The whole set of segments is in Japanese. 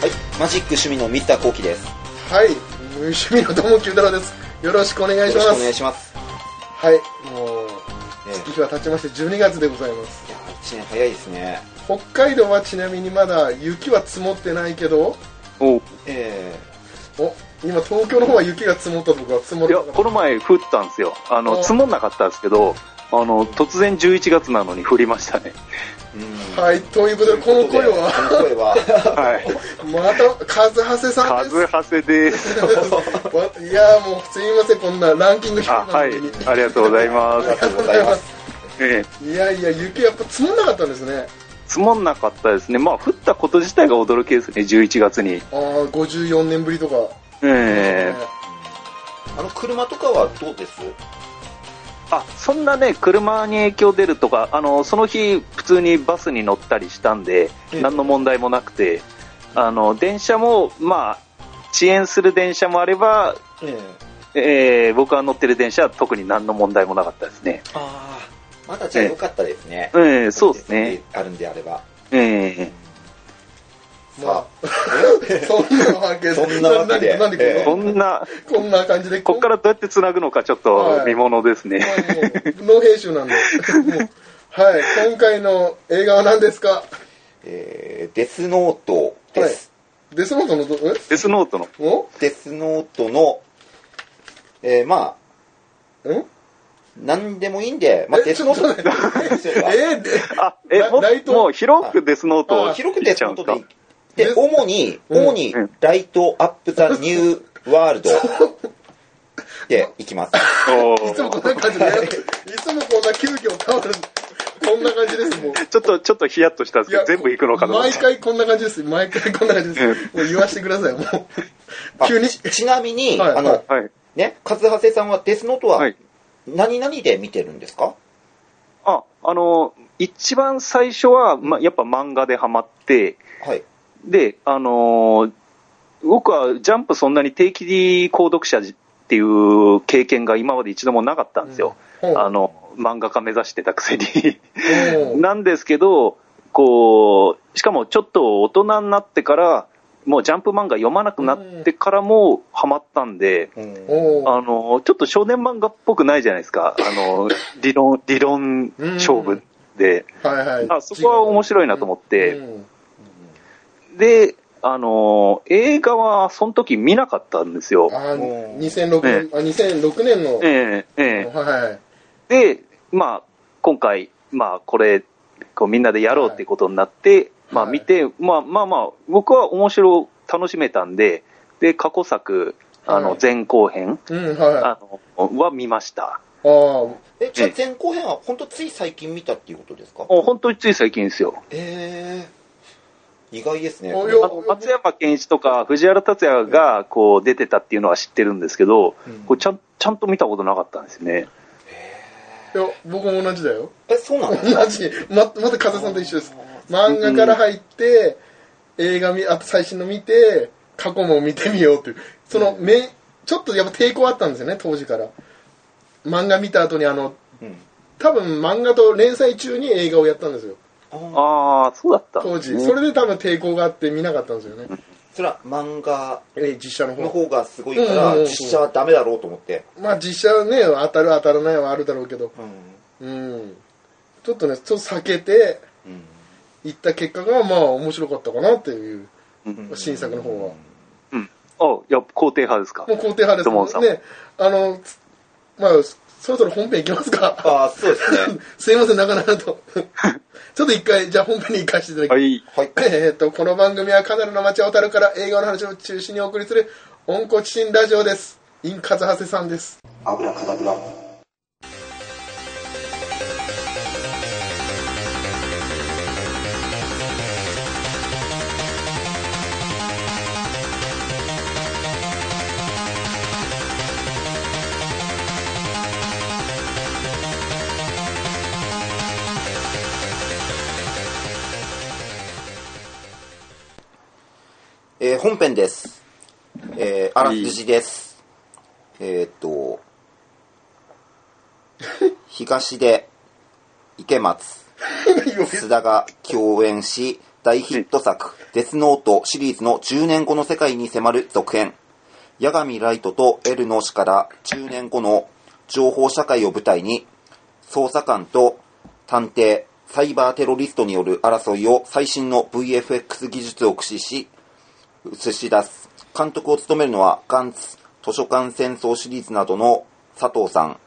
はい、マジック趣味の三田幸喜です。よはい、無趣味の友木太郎です。よろしくお願いします。ろしくお願いします。はい、もう、えー月日は経ちまして12月でございます。いや、一年早いですね。北海道はちなみにまだ雪は積もってないけど、おえお、今東京の方は雪が積もったとか積もいや、るとか。この前降ったんですよ。あの、お積もんなかったんですけど、あの、突然11月なのに降りましたね。はい、ということで、この声は、この声は、はい。また、カズハセさんカです。ズハセです。わ いやもうすみません、こんなランキング低いあ、はい。ありがとうございまありがとうございます。す。ええいやいや、雪やっぱ積もんなかったんですね。積もんなかったですね。まあ、降ったこと自体が驚きですね、11月に。ああ、54年ぶりとか。ええあの、車とかはどうです？あ、そんなね、車に影響出るとか、あの、その日、普通にバスに乗ったりしたんで、ええ何の問題もなくて、あの、電車も、まあ、遅延する電車もあれば、ええー僕が乗ってる電車は特に何の問題もなかったですね。ああ、まだじゃあよかったですね。ええそうですね。。あるんであれば。ええまあ、そんなわけで。そんなわけで。ななんでええこんな、こんな感じで、こっからどうやって繋ぐのかちょっと見ものですね。ノー編集なんで。はい、今回の映画は何ですか？えー、デスノートです。デスノートのど、え？デスノートの。お？デスノートの、えー、まあ、んなんでもいいんで、まあ、えデスノート。えーであ、え、もう広くデスノートを広くデスノートでいい。で、主に、うん主にうん、ライトアップザニューワールドでいきます。おいつもこんーな感じでいつもこんな急遽タオル、こんな感じです、もう。ちょっと、ちょっとヒヤッとしたんですけど、全部行くのかと思って。毎回こんな感じです。毎回こんな感じです。うんもう言わしてください、もう。あ急に。ちなみに、はいあの、はい。ね、カズハセさんはデスノートははい。何々で見てるんですか？あ、あの、一番最初は、ま、やっぱ漫画でハマって、はい。で、あのー僕はジャンプそんなに定期購読者っていう経験が今まで一度もなかったんですよ。うんあの、漫画家目指してたくせに。うん なんですけど、こう、しかもちょっと大人になってから、もうジャンプ漫画読まなくなってからもハマったんで、うんあの、ちょっと少年漫画っぽくないじゃないですか。あの、理論、理論勝負で。はいはい。あそこは面白いなと思ってうんで、あの、映画はその時見なかったんですよ。あうん2006年、あ、2006年の。ええええはい。で、まあ、今回、まあ、これ、こうみんなでやろうってことになって、まあはい見て、まあまあまあ、僕は面白、楽しめたんで、で、過去作、あの、はい前後編、うん、はい。ああの、は見ました。あえ、じゃあえ前後編は本当つい最近見たっていうことですか？もう本当につい最近ですよ。えー、意外ですね。松山ケンイチとか藤原竜也がこう出てたっていうのは知ってるんですけど、うんこうちゃんちゃんと見たことなかったんですね。いや、僕も同じだよ。え、そうなの？同じ。ま、また風さんと一緒です。漫画から入って、映画見、あと最新の見て、過去も見てみようっていう。その、め、ちょっとやっぱ抵抗あったんですよね、当時から。漫画見た後にあの、うん。多分漫画と連載中に映画をやったんですよ。あーああ、そうだったん当時。ですねそれで多分抵抗があって見なかったんですよね。それは漫画えー実写のの方。方がすごいから、うんうんうん実写はダメだろうと思って。まあ実写はね、当たる当たらないはあるだろうけど。うん。うん。ちょっとね、ちょっと避けて、うんいった結果がまあ面白かったかなっていううん新作の方は。うん。あ、いや、肯定派ですか？もう肯定派ですもんんね。あの、つまあ、そろそろ本編いきますか。ああ、そうですね。すいません、なかなかと。ちょっと一回、じゃあ本編に行かせていただきます。はい。はい。えーっと、この番組はカナダの街小樽から映画の話を中心にお送りする、温故知新ラジオです。インカズハセさんです。油かだぶら。えー本編です。えーあらすじです。えーっと、東で池松、須田が共演し、大ヒット作、デスノートシリーズの10年後の世界に迫る続編。八神ライトとエルの死から10年後の情報社会を舞台に、捜査官と探偵、サイバーテロリストによる争いを最新の VFX 技術を駆使し、映し出す。監督を務めるのは、ガンツ、図書館戦争シリーズなどの佐藤さん。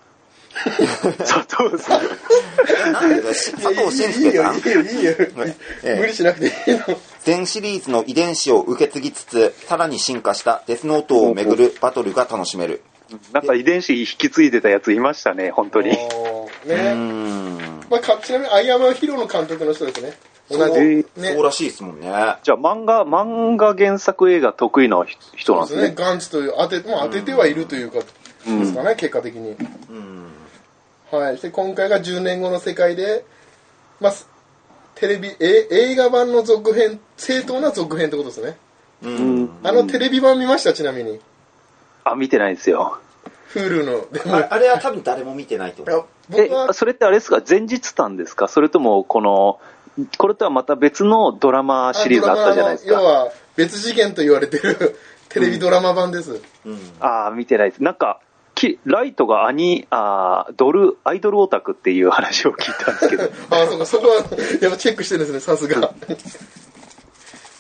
佐藤さん。佐藤慎介さんいいよ、いいよ、いいよ。ええ無理しなくていいの。全シリーズの遺伝子を受け継ぎつつ、さらに進化したデスノートをめぐるバトルが楽しめる。なんか遺伝子引き継いでたやついましたね、本当に。ね。ん。まあ、かちなみに、アイアムヒロの監督の人ですね。同そうじ。ねそう。らしいですもんね。じゃあ漫画、漫画原作映画得意な人なんですね。ガンツという、当て、まあ、当ててはいるというか、ですかね、結果的に。うん。はい。で、今回が10年後の世界で、まあ、テレビ、え映画版の続編、正当な続編ってことですね。うん。あのテレビ版見ました、ちなみに。あ、見てないんですよ。Hulu の。でも、ああれは多分誰も見てないと思う。え僕は、、それってあれですか？前日談ですか？それとも、この、これとはまた別のドラマシリーズあったじゃないですか。要は、別次元と言われてるテレビドラマ版です。うん。ああ、見てないです。なんか、きライトがアニ、あードル、アイドルオタクっていう話を聞いたんですけど。ああ、そうか、そこは、やっぱチェックしてるんですね、さすが。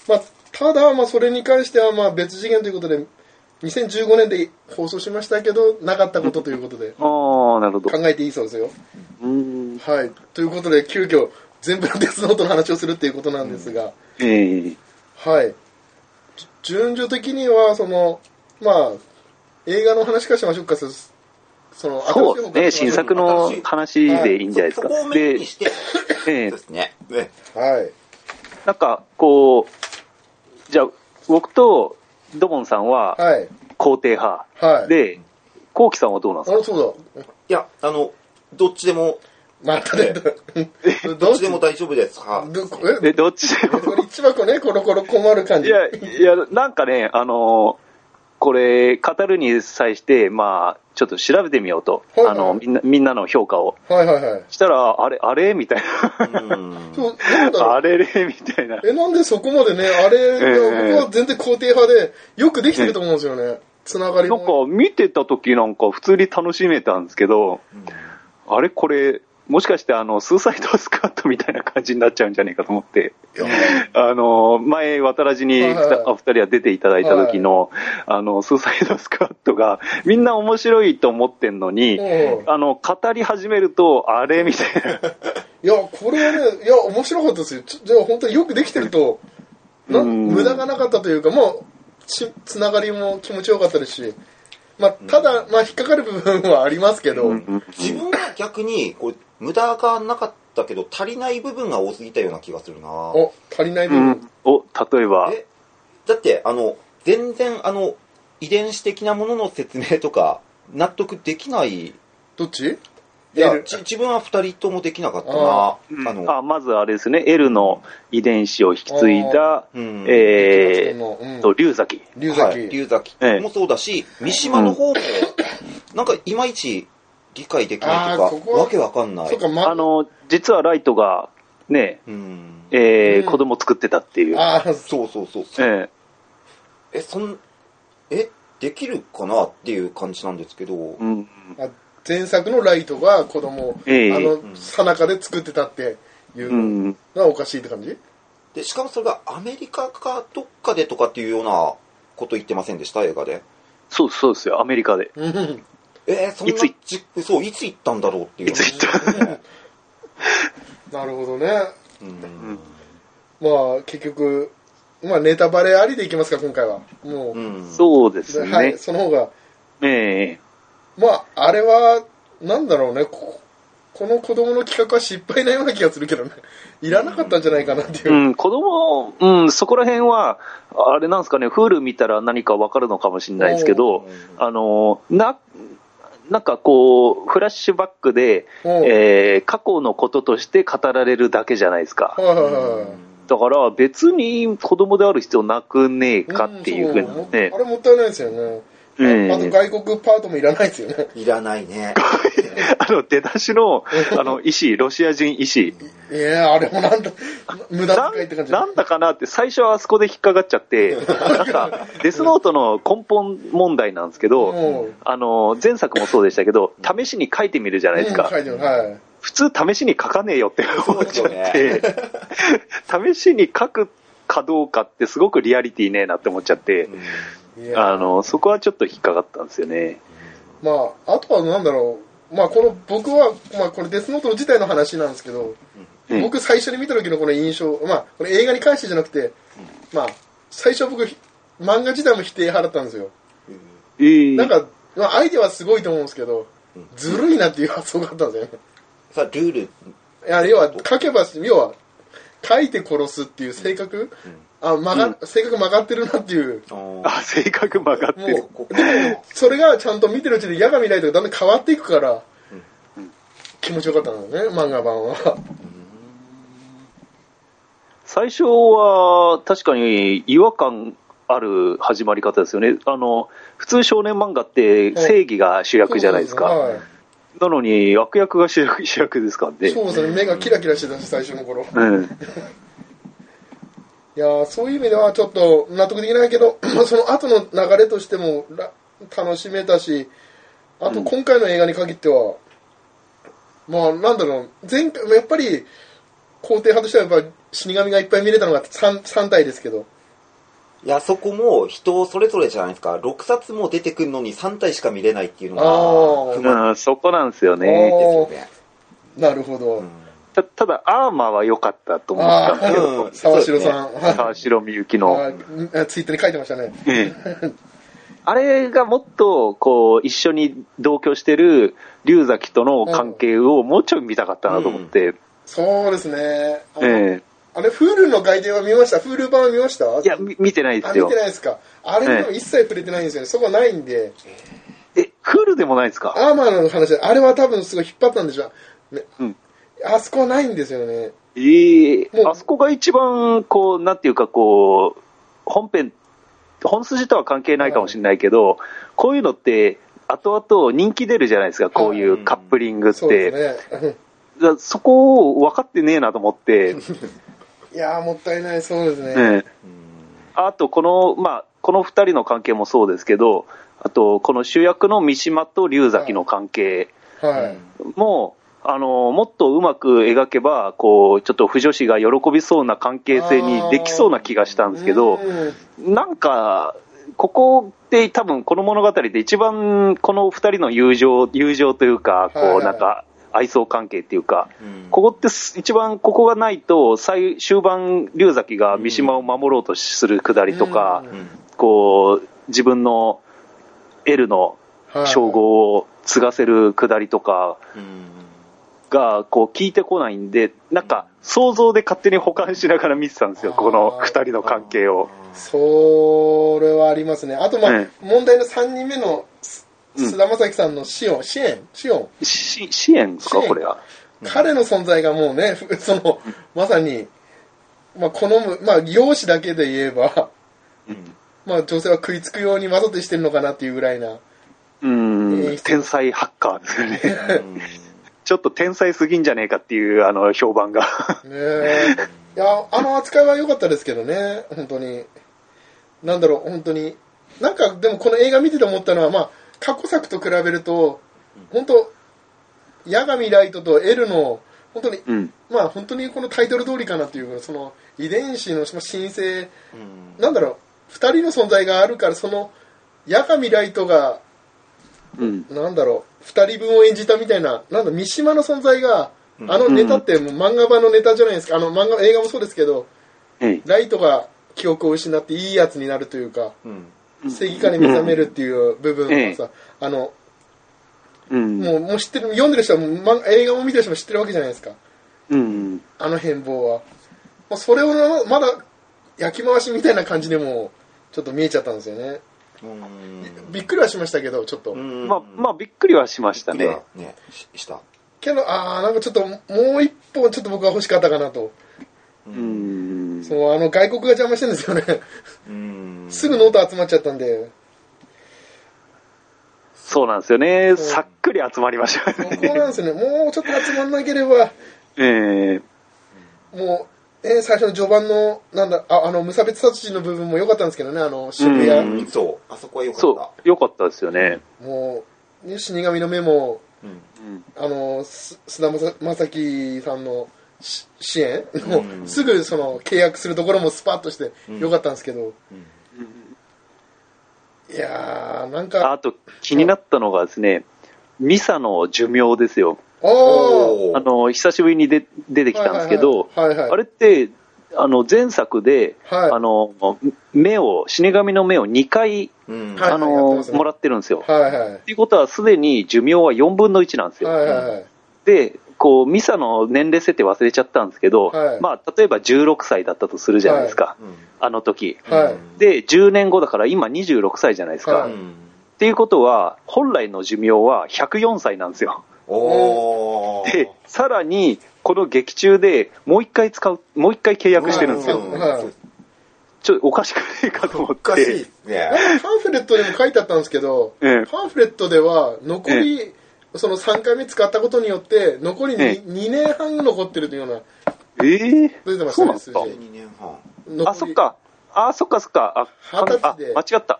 まあ、ただ、まあ、それに関しては、まあ、別次元ということで、2015年で放送しましたけど、なかったことということで、ああ、なるほど。考えていいそうですよ。うーん。はい。ということで、急遽、全部のデスノートの話をするっていうことなんですが、ええはい。じ順序的には、その、まあ、映画の話からしましょうか、そその、そうね、新作の話でいいんじゃないですか。そこをメインでですね。ねはい。なんか、こう、じゃあ、僕とドボンさんははい。肯定派。はい。、で、コウキさんはどうなんですか？あそうだ。いや、あの、どっちでも、またね、どどっちでも大丈夫です。はどえ、えどっちでも。これ一箱ね、コロコロ困る感じ。いや、いや、なんかね、あのーこれ、語るに際して、まあ、ちょっと調べてみようと。はいはいあの、みんな、みんなの評価を。はいはいはい。したら、あれ、あれ？みたいなんだろう。な。あれれ？みたいな。え、なんでそこまでね、あれ、ええ僕は全然肯定派で、よくできてると思うんですよね。つながりなんかも。、見てた時なんか普通に楽しめたんですけど、あれ？これ、もしかしてあの、スーサイドスカットみたいな感じになっちゃうんじゃないかと思って。あの、前、渡らじにはいはいお二人は出ていただいた時の、あの、スーサイドスカットが、みんな面白いと思ってんのに、うんあの、語り始めると、あれみたいな。いや、これはね、いや、面白かったですよ。じゃあ本当によくできてると、なうん無駄がなかったというか、もう、ちつながりも気持ちよかったですし、まあ、ただ、まあ、引っかかる部分はありますけど、自分は逆に、こう、無駄がなかったけど、足りない部分が多すぎたような気がするな。お、足りない部分。うん。お、例えば、えだって、あの、全然、あの、遺伝子的なものの説明とか、納得できない。いどっち？や、L ち自分は二人ともできなかったな。ああの、あまずあれですね、L の遺伝子を引き継いだ、うんえのうんー、と、龍崎。龍はい、崎。龍崎ええもそうだし、三島の方も、なんかいまいち理解できないとか、わけわかんないあの、実はライトが、ね、うん。えーうん子供作ってたっていう。あー そうそうそう。ええ、そん、え、できるかなっていう感じなんですけど、ーうん、あ前作のライトが子供あの、さなかで作ってたっていううのん。がおかしいって感じ？で、しかもそれがアメリカかどっかでとかっていうようなこと言ってませんでした？映画で。そうそうですよ、アメリカで。うん。えーそんないつそう、いつ行ったんだろうっていう。いつ行ったなるほどね。うん。まあ、結局、まあ、ネタバレありでいきますか、今回は。もう。うん。そうですね。はい、その方が。えまあ、あれは、なんだろうね。ここの子供の企画は失敗なような気がするけどね。いらなかったんじゃないかなっていう。えうん、子供、うん、そこら辺は、あれなんですかね、フール見たら何かわかるのかもしれないですけど、あの、な、なんかこう、フラッシュバックで、うんえー過去のこととして語られるだけじゃないですか。だから別に子供である必要なくねえかっていうふうにねあ。れもったいないですよね。えええあと外国パートもいらないですよね。いらないね。あの、出だしの、あの、医師、ロシア人医師。いやあれもなんだ、無駄な遣いって感じんなんだかなって、最初はあそこで引っかかっちゃって、なんか、デスノートの根本問題なんですけど、うんあの、前作もそうでしたけど、試しに書いてみるじゃないですか。うん書いてますはい。普通試しに書かねえよって思っちゃって、試しに書くかどうかってすごくリアリティねえなって思っちゃって、いやあの、そこはちょっと引っかかったんですよね。まあ、あとはなんだろう。まあ、この、僕は、まあ、これデスノート自体の話なんですけど、うん僕最初に見た時のこの印象、まあ、これ映画に関してじゃなくて、まあ、最初僕、漫画自体も否定派だったんですよ。ええなんか、まあ、アイデアはすごいと思うんですけど、ずるいなっていう発想があったんですよね。さあ、ルール、いや、要は、書けば、要は、書いて殺すっていう性格、あ、曲が、性格曲がってるなっていう。ああ、性格曲がってる。もう、でも、それがちゃんと見てるうちに、矢神ライトがだんだん変わっていくから、気持ちよかったんだよね、漫画版は。最初は確かに違和感ある始まり方ですよね。あの、普通少年漫画って正義が主役じゃないですか。はいなのに悪役が主役主役ですからね。そうですね、目がキラキラしてたし、最初の頃。うん。いやーそういう意味ではちょっと納得できないけど、その後の流れとしてもら楽しめたし、あと今回の映画に限っては、まあなんだろう、前回、やっぱり肯定派としてはやっぱり死神がいっぱい見れたのが 3, 3体ですけど、いや、そこも人それぞれじゃないですか。6冊も出てくるのに3体しか見れないっていうのが不満うん、そこなんですよあね。ですよね。なるほど。うんたただ、アーマーは良かったと思ったんですけあど、うん沢城さん、沢城みゆきの。あツイッターに書いてましたね。ええあれがもっと、こう、一緒に同居してる龍崎との関係をもうちょい見たかったなと思って、そうですね。あのえあれ、フールの外伝は見ました？フール版は見ました？えいや、み見てないであ、見すよて。ないですか？あれでも一切触れてないんですよね。そこはないんで。え、クールでもないですか？アーマーの話、あれは多分すごい引っ張ったんでしょ。ねうんあそこはないんですよね。ええもうあそこが一番、こう、なんていうか、こう、本編、本筋とは関係ないかもしれないけど、こういうのって、後々人気出るじゃないですか、こういうカップリングっそうて。ですね。だからそこを分かってねえなと思って、いやー、もったいない、そうですね。ええあと、この、まあ、この二人の関係もそうですけど、あと、この主役の三島と龍崎の関係はい。も、あの、もっとうまく描けば、こう、ちょっと不女子が喜びそうな関係性にできそうな気がしたんですけど、うん。なんか、ここって多分この物語で一番この二人の友情、友情というか、こう、なんか、愛想関係っていうか、うん。ここってす一番ここがないと、最終盤、龍崎が三島を守ろうとするくだりとか、うんこう、自分の L のはい称号を継がせるくだりとかうんが、こう、聞いてこないんで、なんか、想像で勝手に保管しながら見てたんですよ、この二人の関係を。それはありますね。あと、まあ、え問題の3人目の菅田将暉さんのシオン、シエン、シオン。し支援ですか、支援これは。彼の存在がもうね、ふ その、まさに、まあ、好む、まあ、容姿だけで言えば、うんまあ、女性は食いつくようにわざとしてるのかなっていうぐらいな。うんえー天才ハッカーですよね。うんちょっと天才すぎんじゃねえかっていう、あの、評判が。ねえ。いや、あの扱いは良かったですけどね、本当に。なんだろう、本当に。なんか、でもこの映画見てて思ったのは、まあ、過去作と比べると、本当、八神ライトと L の、本当に、うん。まあ、本当にこのタイトル通りかなっていう、その、遺伝子のその申請、うんなんだろう、二人の存在があるから、その、八神ライトが、うん。なんだろう、二人分を演じたみたいな、なんだ、三島の存在が、あのネタってもう漫画版のネタじゃないですか。あの漫画、映画もそうですけど、ええライトが記憶を失っていいやつになるというか、うん正義感に目覚めるっていう部分はさ、あの、うん。もう、もう知ってる、読んでる人はもう漫映画も見てる人も知ってるわけじゃないですか。うん。あの変貌は。もうそれをまだ焼き回しみたいな感じでも、ちょっと見えちゃったんですよね。うんびっくりはしましたけど、ちょっと。うんまあ、まあ、びっくりはしましたね。ねししたけど、あー、なんかちょっと、もう一本ちょっと僕は欲しかったかなと。うん。そう、あの、外国が邪魔してるんですよね。うんすぐノート集まっちゃったんで。そうなんですよね。そうさっくり集まりましたそこね。なんですよね。もうちょっと集まんなければ、ええもう、えー最初の序盤の、なんだ、ああの、無差別殺人の部分も良かったんですけどね、あの、渋谷。うん。そう、あそこは良かった。そう、よかったですよね。もう、ね死神のメモ、うん。うんあの、す菅田将暉さんのし支援、もうすぐその契約するところもスパッとして良かったんですけど、うん。いやー、なんあか、あと、気になったのがですね、ミサの寿命ですよ。あの、久しぶりにで出てきたんですけど、はいはいはいはいはいあれって、あの、前作で、はいあの、目を、死神の目を2回、うんあの、もらってるんですよ。はいはい。っていうことは、すでに寿命は4分の1なんですよ。はいはいはい。で、こう、ミサの年齢設定忘れちゃったんですけど、はいまあ、例えば16歳だったとするじゃないですか、うんあの時。はいで、10年後だから今26歳じゃないですか。っていうことは、本来の寿命は104歳なんですよ。おーで、さらに、この劇中でもう一回使う、もう一回契約してるんですよ。ちょっとおかしくねえかと思っ。おかしいってすね。なんかパンフレットにも書いてあったんですけど、ええパンフレットでは残り、その3回目使ったことによって、残り 2,、ええ2年半残ってるというような、ええ出てましたね、そうなんですか数字。2年半。残りあ、そっ。か。あ、そっかそっか。あ、二十歳であ間違った。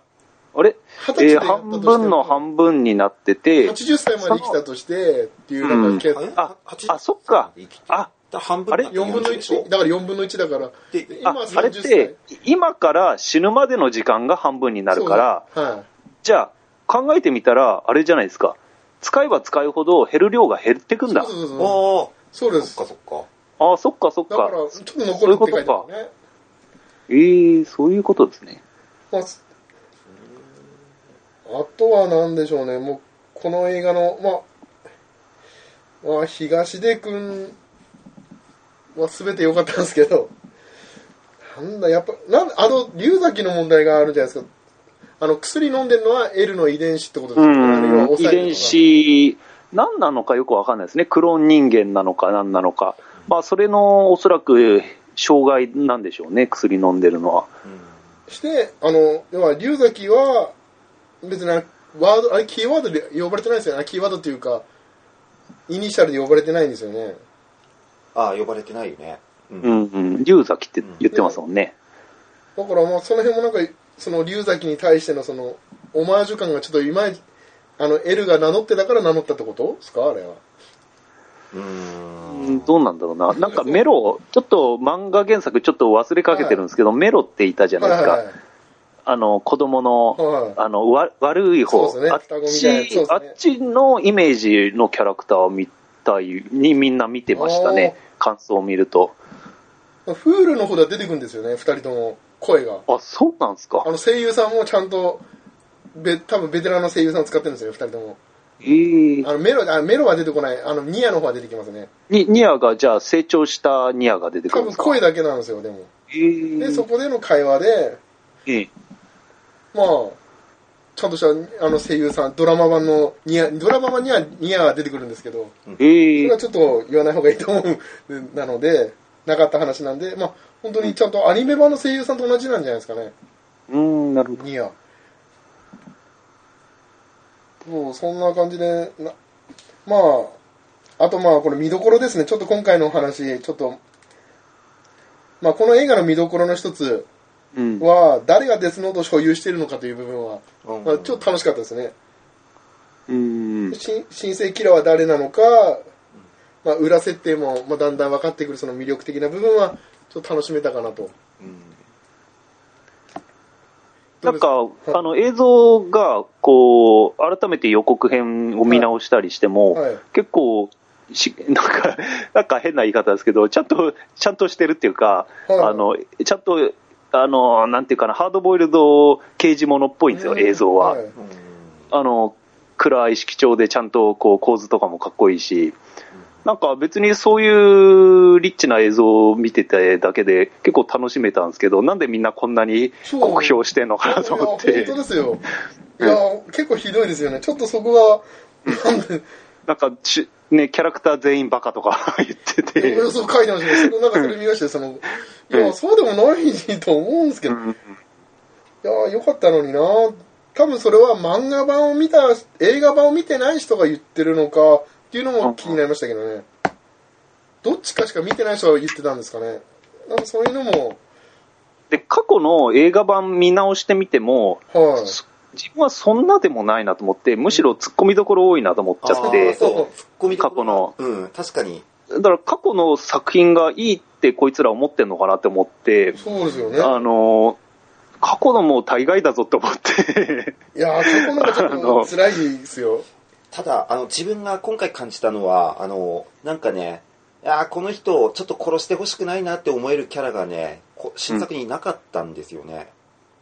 あれ？えー半分の半分になってて、80歳まで生きたとして、っていう、なんか計算、ああそっかあ半分あれ？4分の1、だから4分の1だから、で今あ、あれっ30て、今から死ぬまでの時間が半分になるから、そうはい。じゃあ、考えてみたら、あれじゃないですか。使えば使うほど減る量が減ってくんだ。そうそうそう。ああ、そうです。そっかそっか。ああ、そっかそっか。だから、ちょっと残るって書いてあるね。ええー、そういうことですね。まあ、すあとは何でしょうね、もう、この映画の、まあ、まあ、東出君は全て良かったんですけど、なんだ、やっぱ、なんあの、龍崎の問題があるじゃないですか。あの、薬飲んでるのは L の遺伝子ってことですうよね。あるいはん、遺伝。子、何なのかよくわかんないですね。クローン人間なのか何なのか。まあ、それのおそらく障害なんでしょうね、薬飲んでるのは。して、あの、要は、龍崎は、別にワード、あれ、キーワードで呼ばれてないですよね。キーワードっていうか、イニシャルで呼ばれてないんですよね。ああ、呼ばれてないよね。う。うんんうん。龍崎って言ってますもんね。だからまあその辺もなんかその龍崎に対してのそのオマージュ感がちょっといまいちあの L が名乗ってたから名乗ったってことですか？あれはううんん。どうなんだろうな。なんかメロ、ちょっと漫画原作ちょっと忘れかけてるんですけど、メロっていたじゃないですか。はいはいあの、子供の、はい。あの、わ悪い方、ね。あっち、ね。あっちのイメージのキャラクターを見たい、にみんな見てましたね。感想を見ると。フールの方では出てくるんですよね2人とも声が。あ、そうなんですか？あ。の声優さんもちゃんとべ多分ベテランの声優さんを使ってるんですよ2人とも。ええあのメロあメロは出てこない。あのニアの方は出てきますね。に、ニアが、じゃあ成長したニアが出てく多分るんですか？声だけなんですよでも。ええでそこでの会話でええまあちゃんとしたあの声優さんドラマ版のニアドラマ版にはニアが出てくるんですけどそええれはちょっと言わない方がいいと思うなのでなかった話なんでまあ本当にちゃんとアニメ版の声優さんと同じなんじゃないですかねうーん、なるほど。ニアもうそんな感じでなまああとまあこれ見どころですねちょっと今回の話ちょっとまあこの映画の見どころの一つうん。は誰がデスノートを所有しているのかという部分は、うん。まあ、ちょっと楽しかったですね。うん。新新生キラーは誰なのか、まあ、裏設定も、まあ、だんだん分かってくるその魅力的な部分はちょっと楽しめたかなと。うん。なんか、あの、映像が、こう、改めて予告編を見直したりしても、はい。結構、し、なんか、なんか変な言い方ですけど、ちゃんと、ちゃんとしてるっていうか、はい。あの、ちゃんと、あの、なんていうかな、ハードボイルド刑事物っぽいんですよ、映像は。い。あの、暗い色調でちゃんとこう構図とかもかっこいいし、なんか別にそういうリッチな映像を見てただけで結構楽しめたんですけど、なんでみんなこんなに酷評してんのかなと思って。本当、ですよ。いや結構ひどいですよね。ちょっとそこはなんかし、ね、キャラクター全員バカとか 言ってて、そう書いてました。なんかそれ見ましたよそのいやそうでもないと思うんですけど、うんいやよかったのにな多多分それは漫画版を見た、映画版を見てない人が言ってるのかっていうのも気になりましたけどね。どっちかしか見てない人が言ってたんですかね。なんかそういうのも、で、過去の映画版見直してみても、はい。そ自分はそんなでもないなと思って、むしろ突っ込みどころ多いなと思っちゃって、そう、ツッコミどころ過去のうん、確かに。だから過去の作品がいいってこいつら思ってんのかなって思って、そうですよね。あの、過去のもう大概だぞって思って、いやー、そこなんかちょっと 辛いですよ。ただ、あの、自分が今回感じたのは、あの、なんかね、いやーこの人、ちょっと殺してほしくないなって思えるキャラがね、こ新作になかったんですよね。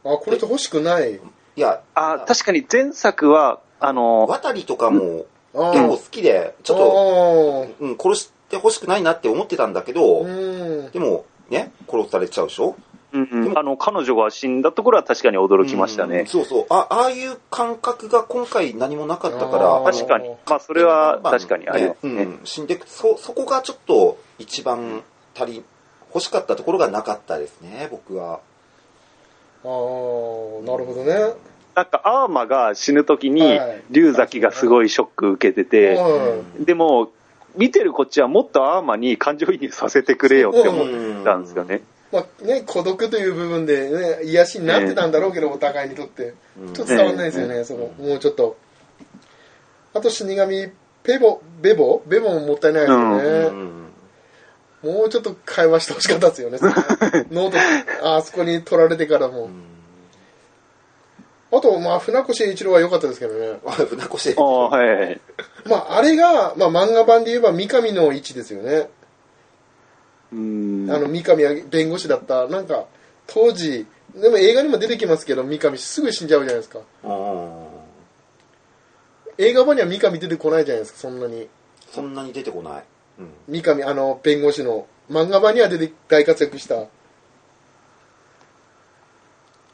あ、これ人欲しくない？いや、あ確かに前作は、あの、渡りとかもあ結構好きで、ちょっと、と、うん、殺してほしくないなって思ってたんだけど、うん。でも、ね、殺されちゃうでしょ？うんうんあの彼女が死んだところは確かに驚きましたうんね。そうそう。あ、ああいう感覚が今回何もなかったかあら、ー確かに。まあ、それは確かにありますね。うん、死んでくそ、そこがちょっと一番足り、欲しかったところがなかったですね、僕は。あー、なるほどね。なんか、アーマが死ぬときにはい、龍崎がすごいショック受けてて、はいでも、見てるこっちはもっとアーマに感情移入させてくれよって思ってたんですよね。まあね、孤独という部分でね、癒しになってたんだろうけど、お互いにとって。うんちょっと伝わんないですよね、その、もうちょっと。あと死神、ペボ、ベボ？ベボももったいないですようね。んもうちょっと会話してほしかったですよね。ノート、ああそこに取られてからも。あと、まあ、船越英一郎は良かったですけどね。あ船越ああ、はいはい。まあ、あれが、まあ、漫画版で言えば三上の位置ですよね。うん。あの、三上は弁護士だった。なんか、当時、でも映画にも出てきますけど、三上すぐ死んじゃうじゃないですか。うん映画版には三上出てこないじゃないですか、そんなに。そんなに出てこない。うん三上、あの、弁護士の。漫画版には出て、大活躍した。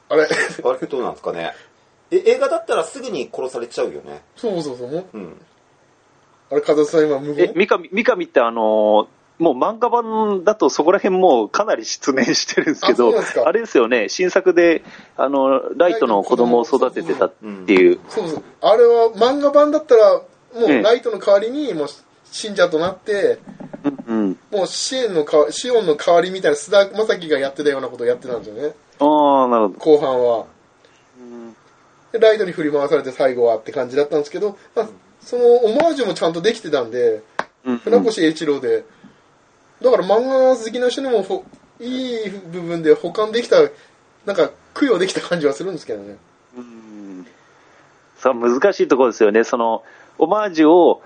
あれ？あれ？どうなんですかね？え、映画だったらすぐに殺されちゃうよね。そうそうそう。もううん。あれ、風さん今無え、言三上、三上ってあのーもう漫画版だとそこら辺もうかなり失念してるんですけど、あれですよね、新作で、あの、ライトの子供を育ててたっていう、そうそう。あれは漫画版だったら、もうええライトの代わりに、もう信者となって、うんうん。もう支援のか、シオンの代わりみたいな須田正樹がやってたようなことをやってたんですよね。ああ、なるほど。後半は。でライトに振り回されて最後はって感じだったんですけど、まあ、そのオマージュもちゃんとできてたんで、うん船越英一郎で、だから漫画好きな人にもほいい部分で保管できた、なんか供養できた感じはするんですけどね。うんさあ難しいところですよね、そのオマージュを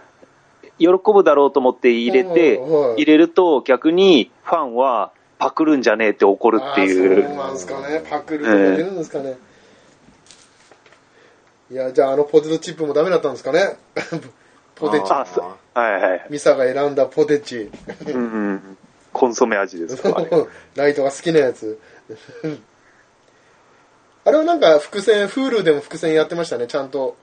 喜ぶだろうと思って入れて、はいはい入れると逆にファンはパクるんじゃねえって怒るっていあーそうう。なんですかね。パクるとか出るんですかね。いや、じゃああのポテトチップもダメだったんですかね。ポテチ。あそうはいはい。ミサが選んだポテチ。うんうん、コンソメ味ですか、ライトが好きなやつ。あれはなんか伏線、フールでも伏線やってましたね、ちゃんと。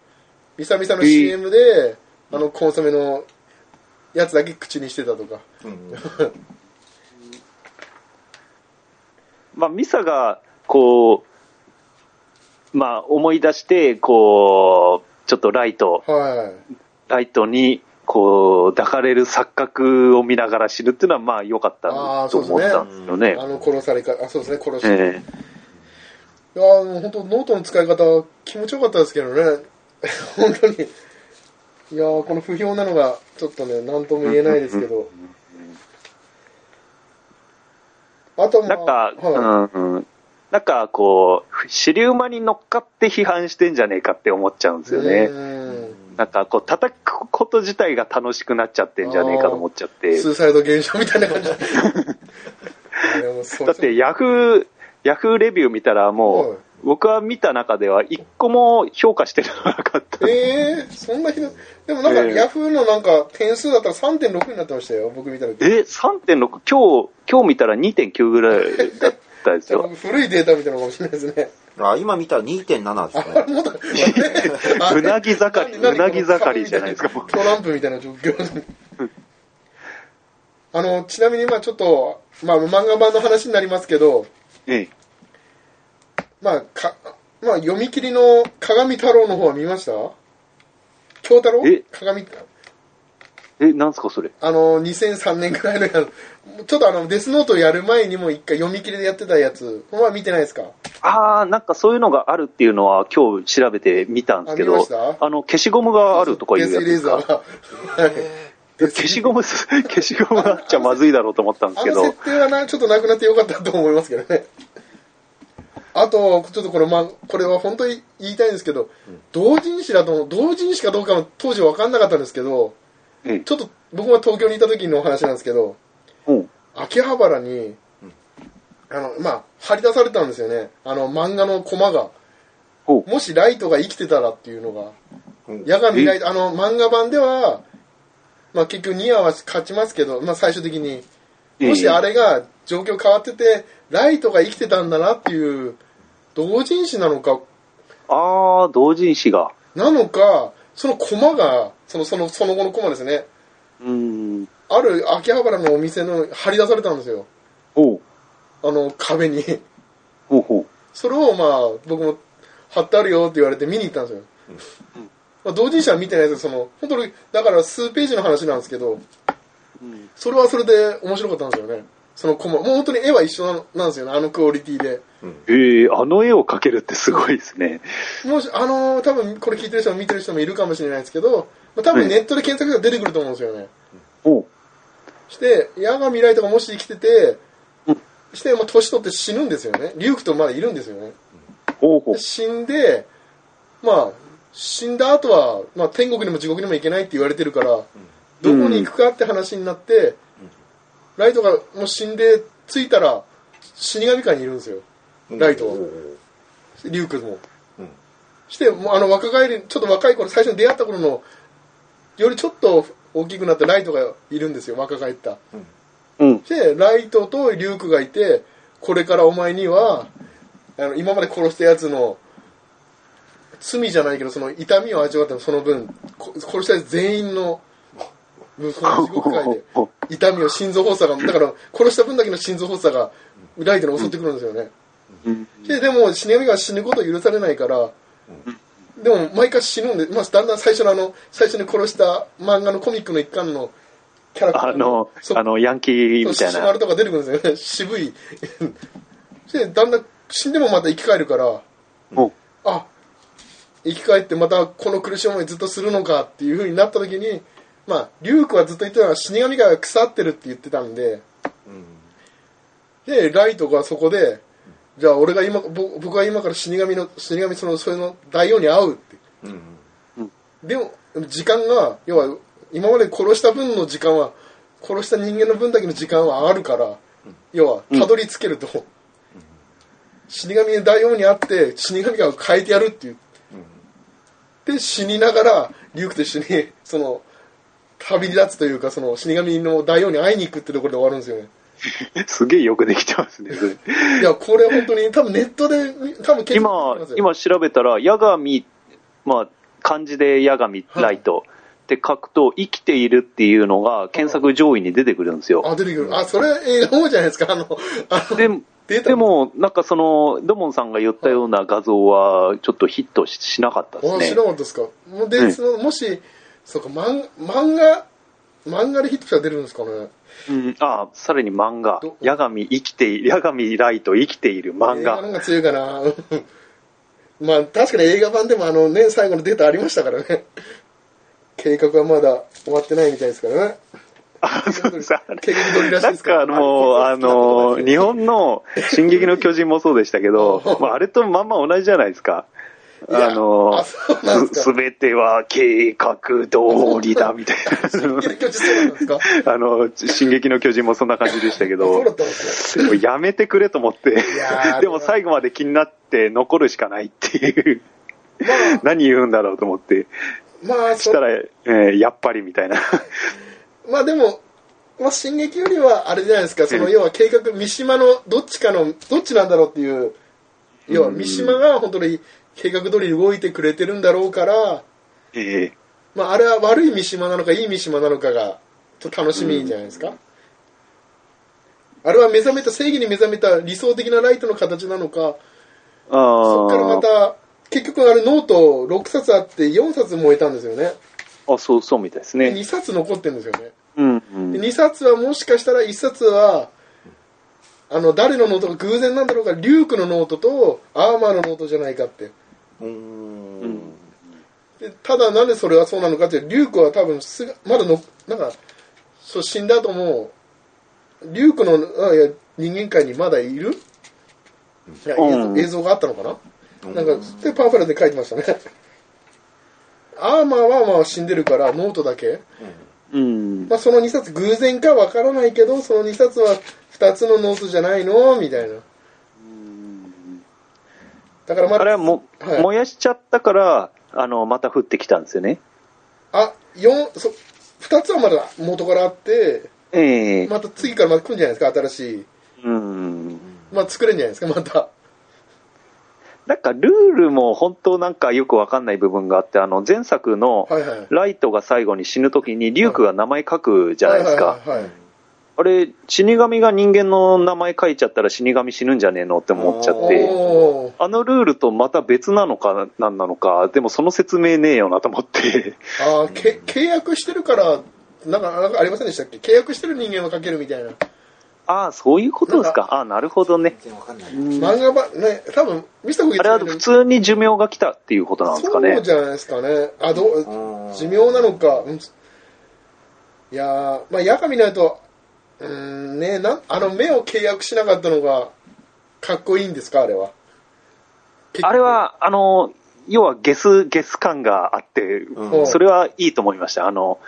ミサミサの CM で、あのコンソメのやつだけ口にしてたとか。うんまあ、ミサが、こう、まあ、思い出して、こう、ちょっとライト、はい。ライトに、こう、抱かれる錯覚を見ながら死ぬっていうのは、まあ、良かったと思ったんですよね。あの殺されか、あ、そうですね、殺し。えいやーもう本当ノートの使い方気持ちよかったですけどね 本当にいやーこの不評なのがちょっとね何とも言えないですけど あえなんか、はいうんうん。なんか、こう、支流馬に乗っかって批判してんじゃねえかって思っちゃうんですよね。うんなんか、こう、叩くこと自体が楽しくなっちゃってんじゃねえかと思っちゃって。スーサイド現象みたいな感じ だって、ヤフー、ヤフーレビュー見たらもう、はい僕は見た中では一個も評価してるのがなかった。えー、そんなひどいでもなんか、ええヤフーのなんか点数だったら3.6になってましたよ僕見た時え、3.6? 今日、今日見たら2.9ぐらいだったですよ。古いデータみたいなのかもしれないですねあ今見たら2.7ですね。もっと うなぎ盛り何うなぎ盛りじゃないですかトランプみたいな状況 あのちなみにまあちょっと、まあ、漫画版の話になりますけどええまあかまあ、読み切りの鏡太郎の方は見ました？京太郎？え？鏡、え、なんすかそれ？あの、2003年くらいのやつ、ちょっとあの、デスノートやる前にも一回読み切りでやってたやつ、まあ見てないですか？あー、なんかそういうのがあるっていうのは今日調べてみたんですけどあの、消しゴムがあるとかいうやつデスイレ ーザー消しゴム、消しゴムがあっちゃまずいだろうと思ったんですけど。あの設、定はな、ちょっとなくなってよかったと思いますけどね。あと、ちょっとこれ、まあ、これは本当に言いたいんですけど、同人誌だと、同人誌かどうかも当時分かんなかったんですけど、ええちょっと僕が東京にいた時のお話なんですけど、うん。秋葉原に、あの、まあ、貼り出されたんですよね。あの、漫画のコマが。もしライトが生きてたらっていうのが、うん。八神ライト、あの、漫画版では、まあ結局ニアは勝ちますけど、まあ最終的に、もしあれが状況変わってて、ライトが生きてたんだなっていう、同人誌なのか、あー、同人誌が。なのか、そのコマが、その、その、その後のコマですね。うーん。ある秋葉原のお店の貼り出されたんですよ。ほう。あの、壁に。ほうほう。それをまあ、僕も貼ってあるよって言われて見に行ったんですよ。まあ、同人誌は見てないですけど、その、本当に、だから数ページの話なんですけど、うんそれはそれで面白かったんですよね。そのコマ。もう本当に絵は一緒なのなんですよね、あのクオリティで。えー、あの絵を描けるってすごいですね。もし、あのー多分これ聞いてる人も見てる人もいるかもしれないですけど、まあ、多分ネットで検索したら出てくると思うんですよね。ほして、矢神ライトがもし生きててうん、して、まあ、年取って死ぬんですよね。リュウクとまだいるんですよね。う。ほうほうで。死んで、まあ、死んだ後は、まあ、天国にも地獄にも行けないって言われてるから、どこに行くかって話になって、ライトがもう死んで着いたら、死神館にいるんですよ。ライトはリュウクも。うんして、もうあの若返り、ちょっと若い頃、最初に出会った頃の、よりちょっと大きくなったライトがいるんですよ、若返った。うん。で、ライトとリュウクがいて、これからお前には、あの今まで殺したやつの、罪じゃないけど、その痛みを味わったその分、こ殺したやつ全員の、分その地獄界で、痛みを心臓発作が、だから殺した分だけの心臓発作が、ライトに襲ってくるんですよね。うん。で、でも死神が死ぬことを許されないから、でも毎回死ぬんで、まあ、だんだん最初のあの、最初に殺した漫画のコミックの一巻のキャラクターあの、そあの、ヤンキーみたいなシマル。とか出てくるんですよね。渋い。で、だんだん死んでもまた生き返るから、ほあ、生き返ってまたこの苦しい思いずっとするのかっていう風になった時に、まあ、リュウクはずっと言ってたのは死神が腐ってるって言ってたんで、で、ライトがそこで、じゃあ俺が今、ぼ僕は今から死神の、死神その、それの大王に会うって。うんでも、時間が、要は、今まで殺した分の時間は、殺した人間の分だけの時間はあるから、要は、たどり着けると。死神大王に会って、死神が変えてやるっていう。で、死にながら、リュウクと一緒に、その、旅立つというか、その、死神の大王に会いに行くってところで終わるんですよね。う。すげえよくできてますね、それ。いや、これ本当に、多分ネットで、多分今今調べたら、ヤガミ、まあ、漢字でヤガミライトって書くと、生きているっていうのが検索上位に出てくるんですよ。あ、出てくる。あ、それ映画の方じゃないですか。あの、あの、ででも、なんかその、ドモンさんが言ったような画像は、ちょっとヒットししなかったですねらな。かったですか。もうで、うんもし、そうか、漫漫画、漫画でヒットしたら出るんですかね。うん、あさらに漫画ど、ヤガミ生きている、ヤガミライト生きている漫画。映画強いかな。まあ、確かに映画版でもあの、年最後のデータありましたからね。計画はまだ終わってないみたいですからね。あ、そうです。あれ計画通りらしいなんですか？ら。かもう、あの、日本の進撃の巨人もそうでしたけどうん、まあ、あれとまんま同じじゃないですか。あのあすべては計画通りだ、みたい進撃の巨人そうなんですか？な。あの、進撃の巨人もそんな感じでしたけど。やめてくれと思ってでも最後まで気になって残るしかないっていう、ま何言うんだろうと思って、あ、まあ、そしたら、えーやっぱりみたいな。まあでも、まあ、進撃よりはあれじゃないですか、そのうん要は計画、三島のどっちかの、どっちなんだろうっていう、要は三島が本当に計画通りに動いてくれてるんだろうから、えまああれは悪い三島なのかいい三島なのかが、ちょっと楽しみじゃないですか。あれは目覚めた、正義に目覚めた理想的なライトの形なのか、そっからまあた、結局あれノート6冊あって4冊燃えたんですよね。あ、あ、そう、そうみたいですでね。2冊残ってるんですよね。うん、うんで2冊はもしかしたら1冊は、あの、誰のノートか偶然なんだろうか、リュークのノートとアーマーのノートじゃないかって。うーん。でただなんでそれはそうなのかっていうリュークは多分すぐまだのなんかそう死んだ後もリュークのあいや人間界にまだいる？いや映像があったのかな、なんかでパンフレットで書いてましたね。アーマーはまあ死んでるからノートだけ、うん。まあ、その2冊偶然かわからないけどその2冊は2つのノートじゃないの？みたいなだからまだあれはも、はい燃やしちゃったから、あの、また降ってきたんですよね。あ四そ2つはまだ元からあってええまた次からまた来るんじゃないですか、新しい。うん。まあ作れるんじゃないですか、また。なんか、ルールも本当なんかよくわかんない部分があって、あの、前作の。ライトが最後に死ぬときに、リュークが名前書くじゃないですか。あれ、死神が人間の名前書いちゃったら死神死ぬんじゃねえのって思っちゃっはい、て、あのルールとまた別なのか何なのか、でもその説明ねえよなと思って、あーけ契約してるから、なんか、なんかありませんでしたっけ？契約してる人間は書けるみたいな。ああ、そういうことですか。ああ、なるほどね。漫画版、ね、多分、見せた方がいいあれは普通に寿命が来たっていうことなんですかねそう。じゃないですかね。あ、どう、うん寿命なのか。うんいやー、まあ、夜間見ないと、うーん、ね、なん、あの目を契約しなかったのが、かっこいいんですか、あれは？あれ、は、あの、要はゲス、ゲス感があって、うんそれはいいと思いました。あの、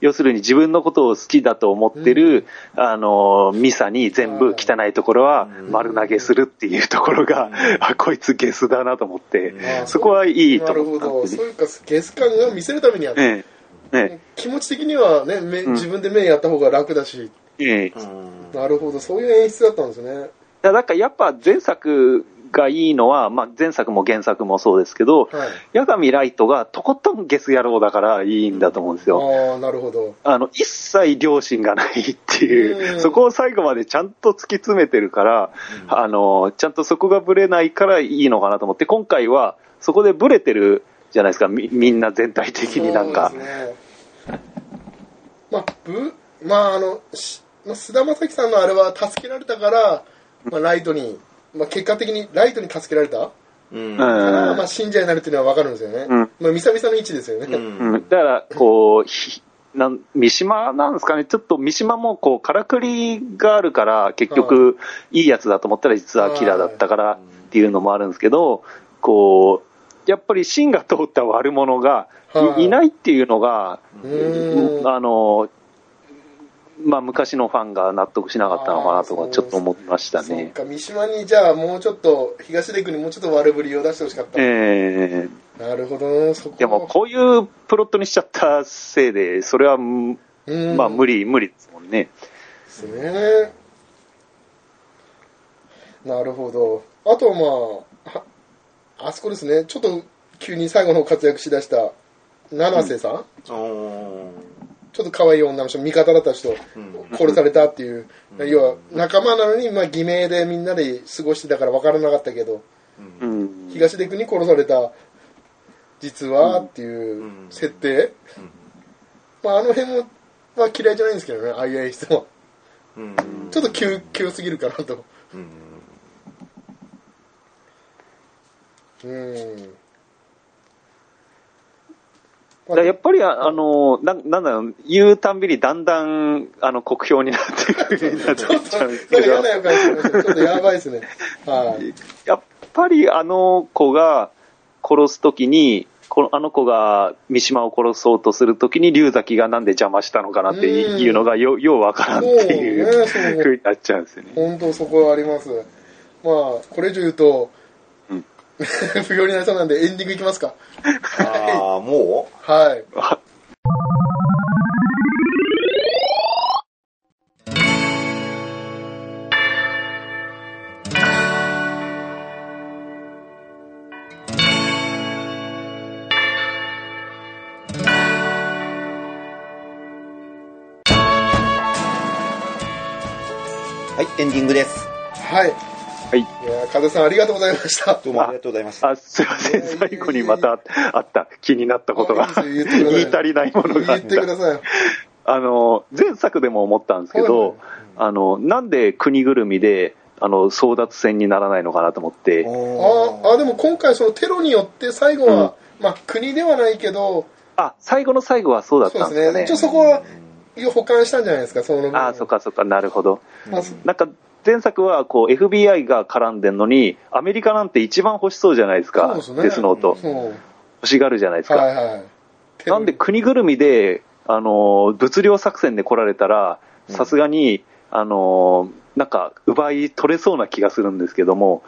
要するに自分のことを好きだと思ってる、あの、ミサに全部汚いところは丸投げするっていうところが、あ、こいつゲスだなと思って、あーそこはいいとなるほど。思ったんでね。そういうか、ゲス感が見せるためにやってええ、え気持ち的にはね、目ん自分で目やった方が楽だし、え、ええ。うんなるほど、そういう演出だったんですね。だからやっぱ前作がいいのは、まあ前作も原作もそうですけど、はい。八神ライトがとことんゲス野郎だからいいんだと思うんですよ。ああ、なるほど。あの、一切良心がないっていう、うんそこを最後までちゃんと突き詰めてるから、あの、ちゃんとそこがブレないからいいのかなと思って、今回はそこでブレてるじゃないですか、みみんな全体的になんかそう。ですね。まあ、ぶ、まあ、あの、しまあ、菅田将暉さんのあれは助けられたから、まあ、ライトに、まあ、結果的にライトに助けられたうん。から、うんまあ、信者になるっていうのは分かるんですよね。うんまあ、みさみさの位置ですよね。うんうん、だから、こう、ひなん三島なんですかね、ちょっと三島もこう、からくりがあるから、結局、いいやつだと思ったら実はキラーだったからっていうのもあるんですけど、こう、やっぱり芯が通った悪者がはいないっていうのが、うーん。あの、まあ、昔のファンが納得しなかったのかなとか、ちょっと思いましたそうね。か、三島にじゃあもうちょっと、東出君にもうちょっと悪ぶりを出してほしかった。ええなるほどな、そこ。でも、こういうプロットにしちゃったせいで、それは、うんうんまあ、無理、無理ですもんね。ですね。なるほど。あとまあ、はあそこですね、ちょっと急に最後の方活躍しだした、七瀬さん、おちょっと可愛い女の人、味方だった人、うん殺されたっていう、要は仲間なのに、まあ、偽名でみんなで過ごしてたから分からなかったけど、うん。東出君に殺された、実はっていううん設定、まあ、あの辺も、まあ、嫌いじゃないんですけどね、ああいう演出は。うんちょっと急、急すぎるかなと。うんうん。やっぱり、ああの、ななんだろう、言うたんびにだんだん、あの、国評になってくるようになってきちゃうんですと、けどちょっとやばいですね。はい。やっぱりあの子が殺すときに、このあの子が三島を殺そうとするときに龍崎がなんで邪魔したのかなっていうのがよようわからんっていそうふうになっちゃうんですよね。本当そこはあります。まあ、これ以上言うと、うん 不要になりそうなんでエンディングいきますか。ああ、もはい。はい、エンディングです。はい。はい。いやー風さんありがとうございました。どうもありがとうございました。あ、すいません。最後にまたあった気になったことが言い足りないものがあっ言ってくだた。さい。あの、前作でも思ったんですけはいど、あの、なんで国ぐるみで、あの、争奪戦にならないのかなと思って、ああでも今回そのテロによって最後は、まあ国ではないけどあ、最後の最後はそうだっそうたんですかね。ですね一応そこは保管したんじゃないですかその部分あ、そっかそっか、なるほど。まあそなんか、前作はこう FBI が絡んでんのに、アメリカなんて一番欲しそうじゃないですか、そうですね。デスノート。そう。欲しがるじゃないですか。はいはい。なんで国ぐるみで、あのー、物量作戦で来られたら、さすがに、あのー、なんか、奪い取れそうな気がするんですけども、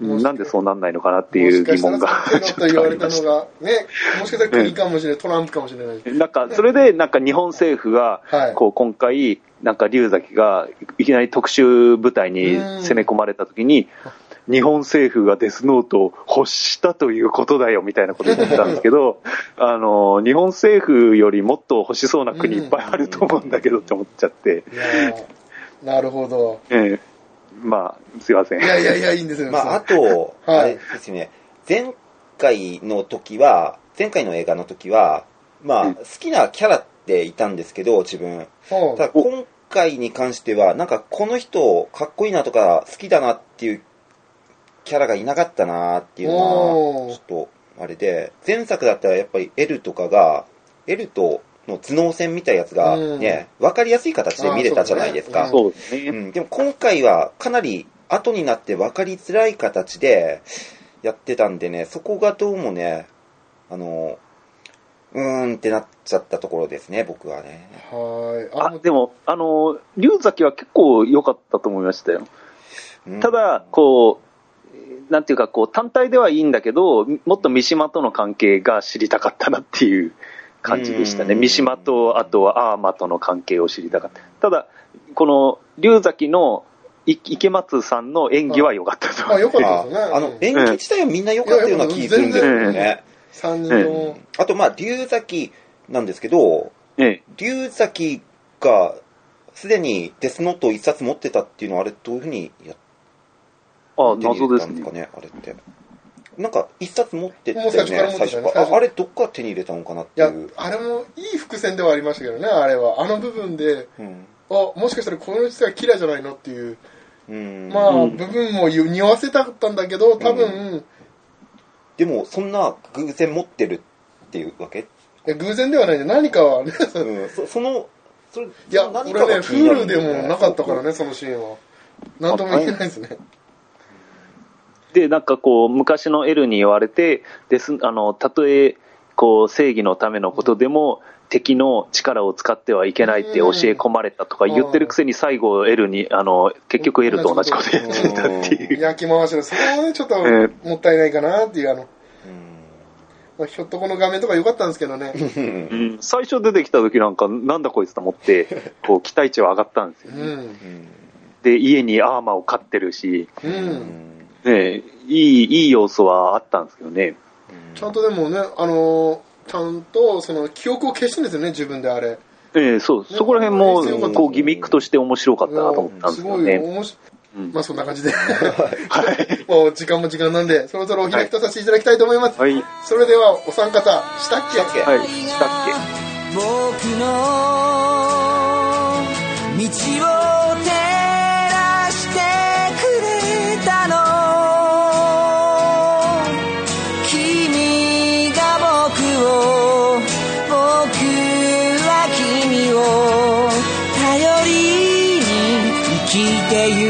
うん。なんでそうなんないのかなっていう疑問がもしかしたらテロと言われたのちょっがねもしかしたら国かもしれない、トランプかもしれない。なんか、それで、なんか日本政府がはい、こう、今回、なんか龍崎がいきなり特殊部隊に攻め込まれた時に、日本政府がデスノートを欲したということだよみたいなこと言ってたんですけど、あの、日本政府よりもっと欲しそうな国いっぱいあると思うんだけどって思っちゃって、なるほど。ええまあ、すいません。いやいやいやいいんですよ、まあ、あと、はい。あれですね、前回の時は、前回の映画の時は、まあ、うん。好きなキャラっていたんですけど、自分。そう。ただ、今回に関しては、なんか、この人、かっこいいなとか、好きだなっていうキャラがいなかったなっていうのおー。は、ちょっと、あれで、前作だったらやっぱり L とかが、L との頭脳戦みたいなやつがね、わかりやすい形で見れたじゃないですか。そうそうですね。うん、でも今回はかなり後になって分かりづらい形でやってたんでね、そこがどうもね、あの、うーんってなっちゃったところですね、僕はね。はいあ、でも、あの、龍崎は結構良かったと思いましたよ。うんただ、こう、なんていうか、こう、単体ではいいんだけど、もっと三島との関係が知りたかったなっていう感じでしたね。うん三島と、あとはアーマとの関係を知りたかった。ただ、この、龍崎のい池松さんの演技は良かったと思あ、う。よかったあですよね。あの、演技自体はみんな良かったような気するんですよね。3人とも。あと、まあ、龍崎なんですけど、ええ。龍崎がすでにデスノートを一冊持ってたっていうのは、あれどういうふうにやったんですか。ね、あれって。なんか、一冊持ってたよもう最初からね、持ってたよねああれ、どっから手に入れたのかなっいやていう。、あれもいい伏線ではありましたけどね、あれは。あの部分で、うん。あ、もしかしたらこの人がキラーじゃないのっていう、うん。まあ、うん。部分も匂わせたかったんだけど、多分、でも、そんな偶然持ってるっていうわけ、いや偶然ではないんで、何かはね、うん、そその、それ、いや、その俺ね、気になる Hulu でもなかったからね、そのシーンは。なんとも言えないですね。で、なんかこう、昔の L に言われて、です、あの、たとえ、こう、正義のためのことでも、敵の力を使ってはいけないって教え込まれたとか言ってるくせに最後 L に、あの、結局 L と同じことやってたっていう。焼き回しの、そこはね、ちょっとえもったいないかなっていう、あの、うんまあ、ひょっとこの画面とか良かったんですけどね。うん最初出てきた時なんか、なんだこいつと思って、こう、期待値は上がったんですよ。うん。で、家にアーマーを飼ってるし、う。うんんね、いい、いい要素はあったんですけどね。ちゃんとでもね、あのーちゃんと、その、記憶を消してるんですよね、自分であれ。ええそう、そこら辺も、こう、ギミックとして面白かったなと思ったんですすごいけどね。面白うんまあそんな感じで。はい。もう時間も時間なんで、そろそろお開きとさせていただきたいと思います。はい。それでは、お三方、したっけしたっけ？はい。したっけ僕の道を生き